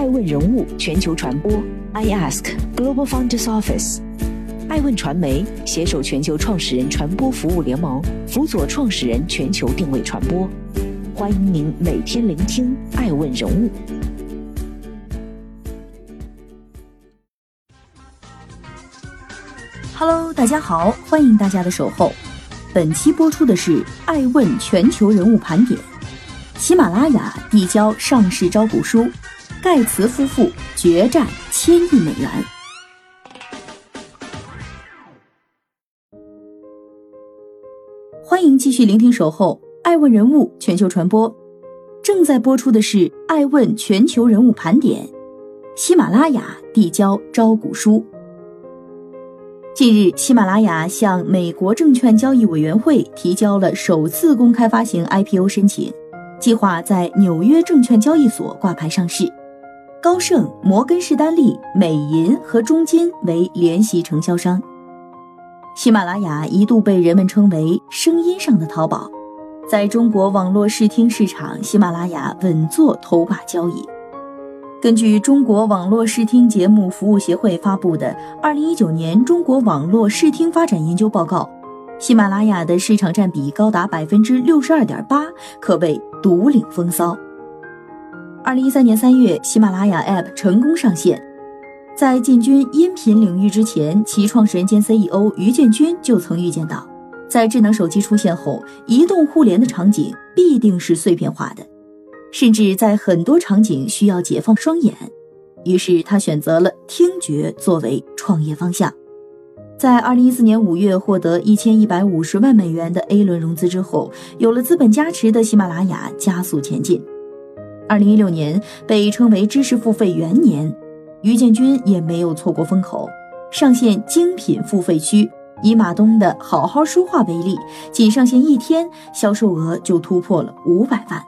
爱问人物全球传播，I Ask Global Founders Office，爱问传媒携手全球创始人传播服务联盟，辅佐创始人全球定位传播。欢迎您每天聆听爱问人物。Hello，大家好，欢迎大家的守候。本期播出的是爱问全球人物盘点。喜马拉雅递交上市招股书，盖茨夫妇决战千亿美元。欢迎继续聆听《守候爱问人物全球传播》，正在播出的是爱问全球人物盘点。喜马拉雅递交招股书。近日，喜马拉雅向美国证券交易委员会提交了首次公开发行 IPO 申请。计划在纽约证券交易所挂牌上市，高盛、摩根士丹利、美银和中金为联席承销商。喜马拉雅一度被人们称为“声音上的淘宝”，在中国网络视听市场，喜马拉雅稳坐头把交椅。根据中国网络视听节目服务协会发布的《二零一九年中国网络视听发展研究报告》。喜马拉雅的市场占比高达百分之六十二点八，可谓独领风骚。二零一三年三月，喜马拉雅 App 成功上线。在进军音频领域之前，其创始人兼 CEO 于建军就曾预见到，在智能手机出现后，移动互联的场景必定是碎片化的，甚至在很多场景需要解放双眼。于是他选择了听觉作为创业方向。在二零一四年五月获得一千一百五十万美元的 A 轮融资之后，有了资本加持的喜马拉雅加速前进。二零一六年被称为知识付费元年，于建军也没有错过风口，上线精品付费区。以马东的好好说话为例，仅上线一天，销售额就突破了五百万。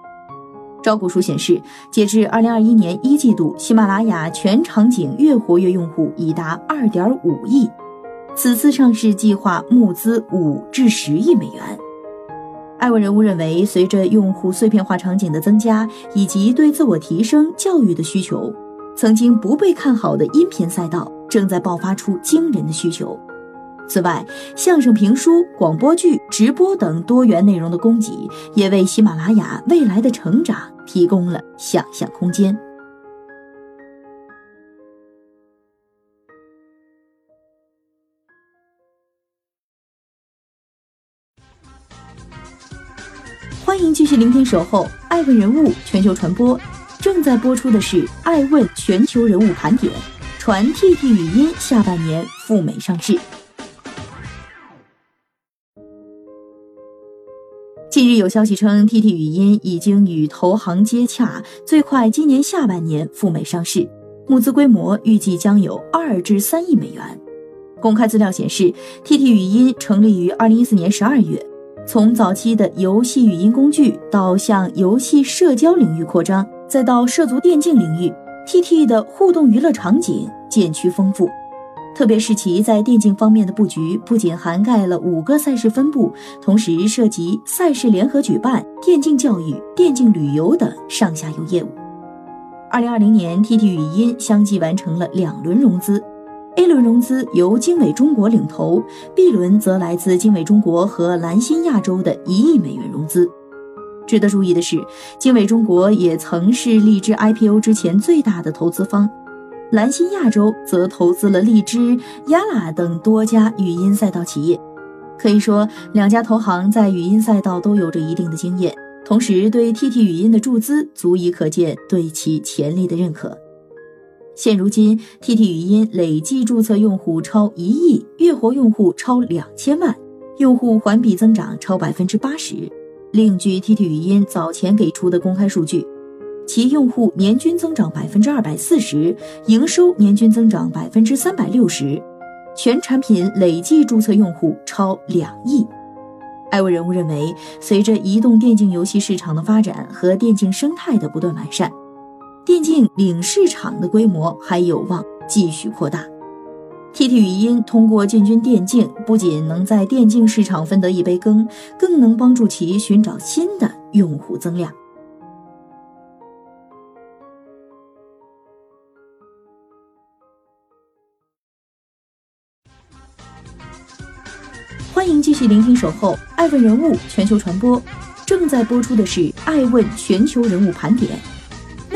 招股书显示，截至二零二一年一季度，喜马拉雅全场景月活跃用户已达二点五亿。此次上市计划募资五至十亿美元。艾文人物认为，随着用户碎片化场景的增加，以及对自我提升、教育的需求，曾经不被看好的音频赛道正在爆发出惊人的需求。此外，相声、评书、广播剧、直播等多元内容的供给，也为喜马拉雅未来的成长提供了想象空间。续聆听《守候爱问人物全球传播》，正在播出的是《爱问全球人物盘点》，传 TT 语音下半年赴美上市。近日有消息称，TT 语音已经与投行接洽，最快今年下半年赴美上市，募资规模预计将有二至三亿美元。公开资料显示，TT 语音成立于二零一四年十二月。从早期的游戏语音工具，到向游戏社交领域扩张，再到涉足电竞领域，TT 的互动娱乐场景渐趋丰富。特别是其在电竞方面的布局，不仅涵盖了五个赛事分布，同时涉及赛事联合举办、电竞教育、电竞旅游等上下游业务。二零二零年，TT 语音相继完成了两轮融资。A 轮融资由经纬中国领投，B 轮则来自经纬中国和蓝新亚洲的一亿美元融资。值得注意的是，经纬中国也曾是荔枝 IPO 之前最大的投资方，蓝新亚洲则投资了荔枝、雅拉等多家语音赛道企业。可以说，两家投行在语音赛道都有着一定的经验，同时对 TT 语音的注资足以可见对其潜力的认可。现如今，TT 语音累计注册用户超一亿，月活用户超两千万，用户环比增长超百分之八十。另据 TT 语音早前给出的公开数据，其用户年均增长百分之二百四十，营收年均增长百分之三百六十，全产品累计注册用户超两亿。艾文人物认为，随着移动电竞游戏市场的发展和电竞生态的不断完善。电竞领市场的规模还有望继续扩大。Tt 语音通过进军电竞不仅能在电竞市场分得一杯羹更能帮助其寻找新的用户增量。欢迎继续聆听守候爱问人物全球传播正在播出的是爱问全球人物盘点。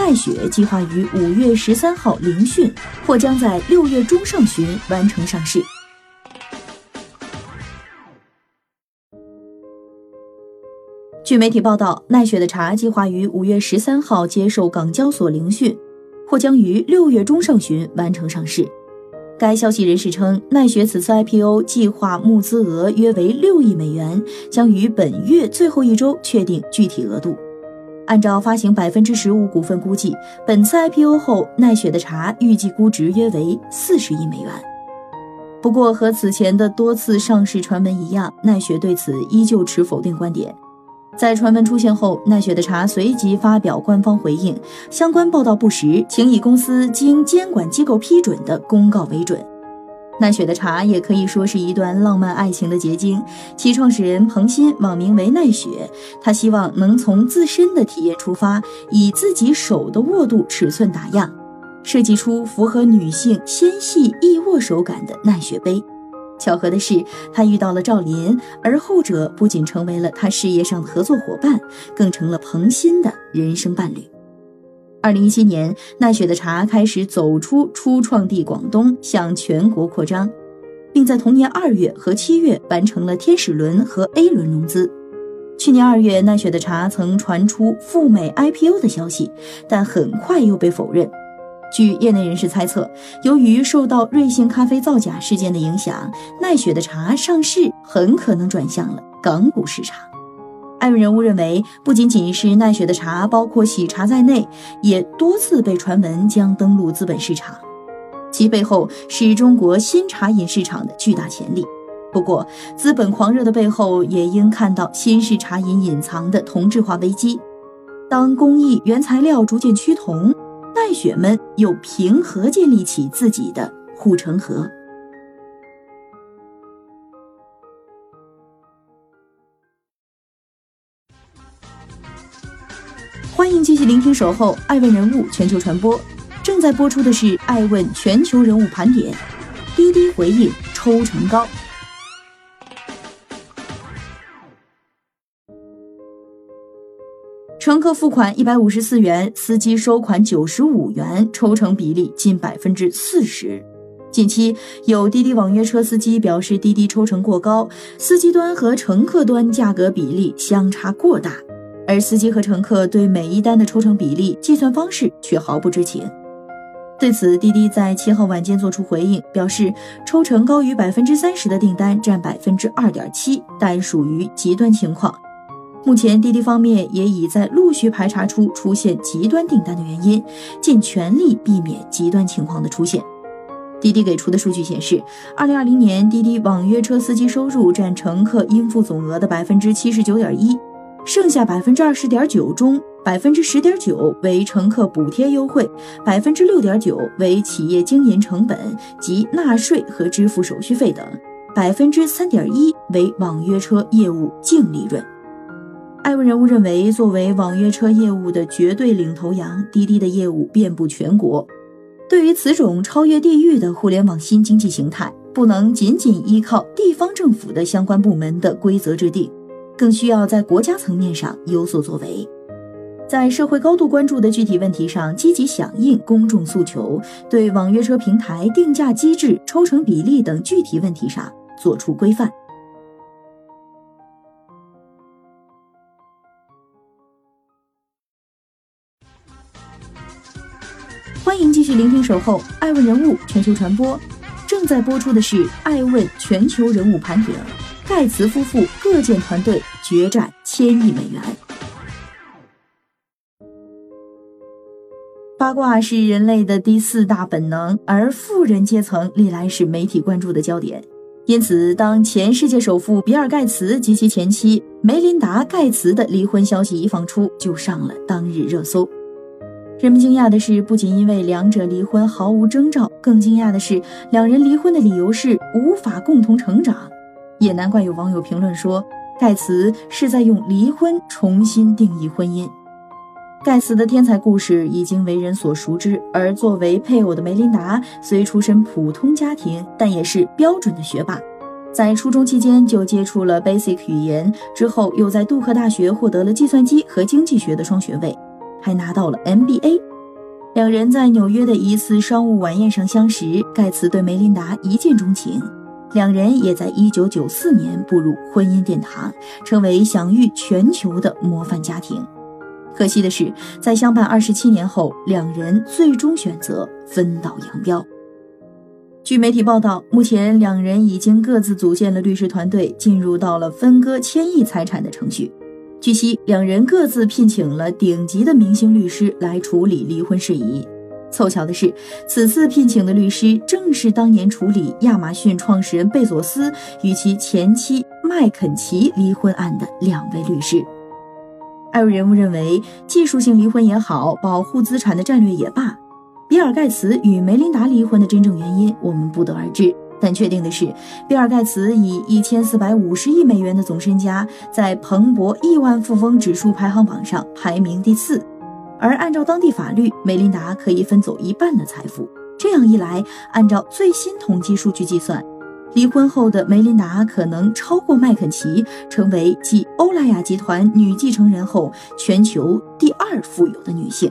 奈雪计划于五月十三号聆讯，或将在六月中上旬完成上市。据媒体报道，奈雪的茶计划于五月十三号接受港交所聆讯，或将于六月中上旬完成上市。该消息人士称，奈雪此次 IPO 计划募资额约为六亿美元，将于本月最后一周确定具体额度。按照发行百分之十五股份估计，本次 IPO 后，奈雪的茶预计估值约为四十亿美元。不过，和此前的多次上市传闻一样，奈雪对此依旧持否定观点。在传闻出现后，奈雪的茶随即发表官方回应，相关报道不实，请以公司经监管机构批准的公告为准。奈雪的茶也可以说是一段浪漫爱情的结晶，其创始人彭鑫网名为奈雪，他希望能从自身的体验出发，以自己手的握度尺寸打样，设计出符合女性纤细易握手感的奈雪杯。巧合的是，他遇到了赵林，而后者不仅成为了他事业上的合作伙伴，更成了彭鑫的人生伴侣。二零一七年，奈雪的茶开始走出初创地广东，向全国扩张，并在同年二月和七月完成了天使轮和 A 轮融资。去年二月，奈雪的茶曾传出赴美 IPO 的消息，但很快又被否认。据业内人士猜测，由于受到瑞幸咖啡造假事件的影响，奈雪的茶上市很可能转向了港股市场。爱问人物认为，不仅仅是奈雪的茶，包括喜茶在内，也多次被传闻将登陆资本市场，其背后是中国新茶饮市场的巨大潜力。不过，资本狂热的背后，也应看到新式茶饮隐藏的同质化危机。当工艺原材料逐渐趋同。奈雪们又凭何建立起自己的护城河？聆听《守候爱问人物全球传播》，正在播出的是《爱问全球人物盘点》。滴滴回应抽成高。乘客付款一百五十四元，司机收款九十五元，抽成比例近百分之四十。近期有滴滴网约车司机表示，滴滴抽成过高，司机端和乘客端价格比例相差过大，而司机和乘客对每一单的抽成比例计算方式却毫不知情。对此，滴滴在七号晚间作出回应，表示抽成高于百分之三十的订单占百分之二点七，但属于极端情况。目前，滴滴方面也已在陆续排查出出现极端订单的原因，尽全力避免极端情况的出现。滴滴给出的数据显示，二零二零年滴滴网约车司机收入占乘客应付总额的百分之七十九点一，剩下百分之二十点九中，百分之十点九为乘客补贴优惠，百分之六点九为企业经营成本及纳税和支付手续费等，百分之三点一为网约车业务净利润。艾问人物认为，作为网约车业务的绝对领头羊，滴滴的业务遍布全国。对于此种超越地域的互联网新经济形态，不能仅仅依靠地方政府的相关部门的规则制定，更需要在国家层面上有所作为，在社会高度关注的具体问题上积极响应公众诉求，对网约车平台定价机制、抽成比例等具体问题上作出规范。欢迎继续聆听《守候爱问人物全球传播》，正在播出的是《爱问全球人物盘点》。盖茨夫妇各建团队决战千亿美元。八卦是人类的第四大本能，而富人阶层历来是媒体关注的焦点。因此，当前世界首富比尔·盖茨及其前妻梅琳达·盖茨的离婚消息一放出，就上了当日热搜。人们惊讶的是，不仅因为两者离婚毫无征兆，更惊讶的是，两人离婚的理由是无法共同成长。也难怪有网友评论说，盖茨是在用离婚重新定义婚姻。盖茨的天才故事已经为人所熟知，而作为配偶的梅琳达虽出身普通家庭，但也是标准的学霸。在初中期间就接触了 Basic 语言，之后又在杜克大学获得了计算机和经济学的双学位，还拿到了 MBA。两人在纽约的一次商务晚宴上相识，盖茨对梅琳达一见钟情，两人也在1994年步入婚姻殿堂，成为享誉全球的模范家庭。可惜的是，在相伴二十七年后，两人最终选择分道扬镳。据媒体报道，目前两人已经各自组建了律师团队，进入到了分割千亿财产的程序。据悉，两人各自聘请了顶级的明星律师来处理离婚事宜。凑巧的是，此次聘请的律师正是当年处理亚马逊创始人贝佐斯与其前妻麦肯齐离婚案的两位律师。艾瑞人物认为，技术性离婚也好，保护资产的战略也罢。比尔·盖茨与梅琳达离婚的真正原因，我们不得而知。但确定的是，比尔·盖茨以一千四百五十亿美元的总身家，在彭博亿万富翁指数排行榜上排名第四。而按照当地法律，梅琳达可以分走一半的财富。这样一来，按照最新统计数据计算，离婚后的梅琳达可能超过麦肯齐，成为继欧莱雅集团女继承人后全球第二富有的女性。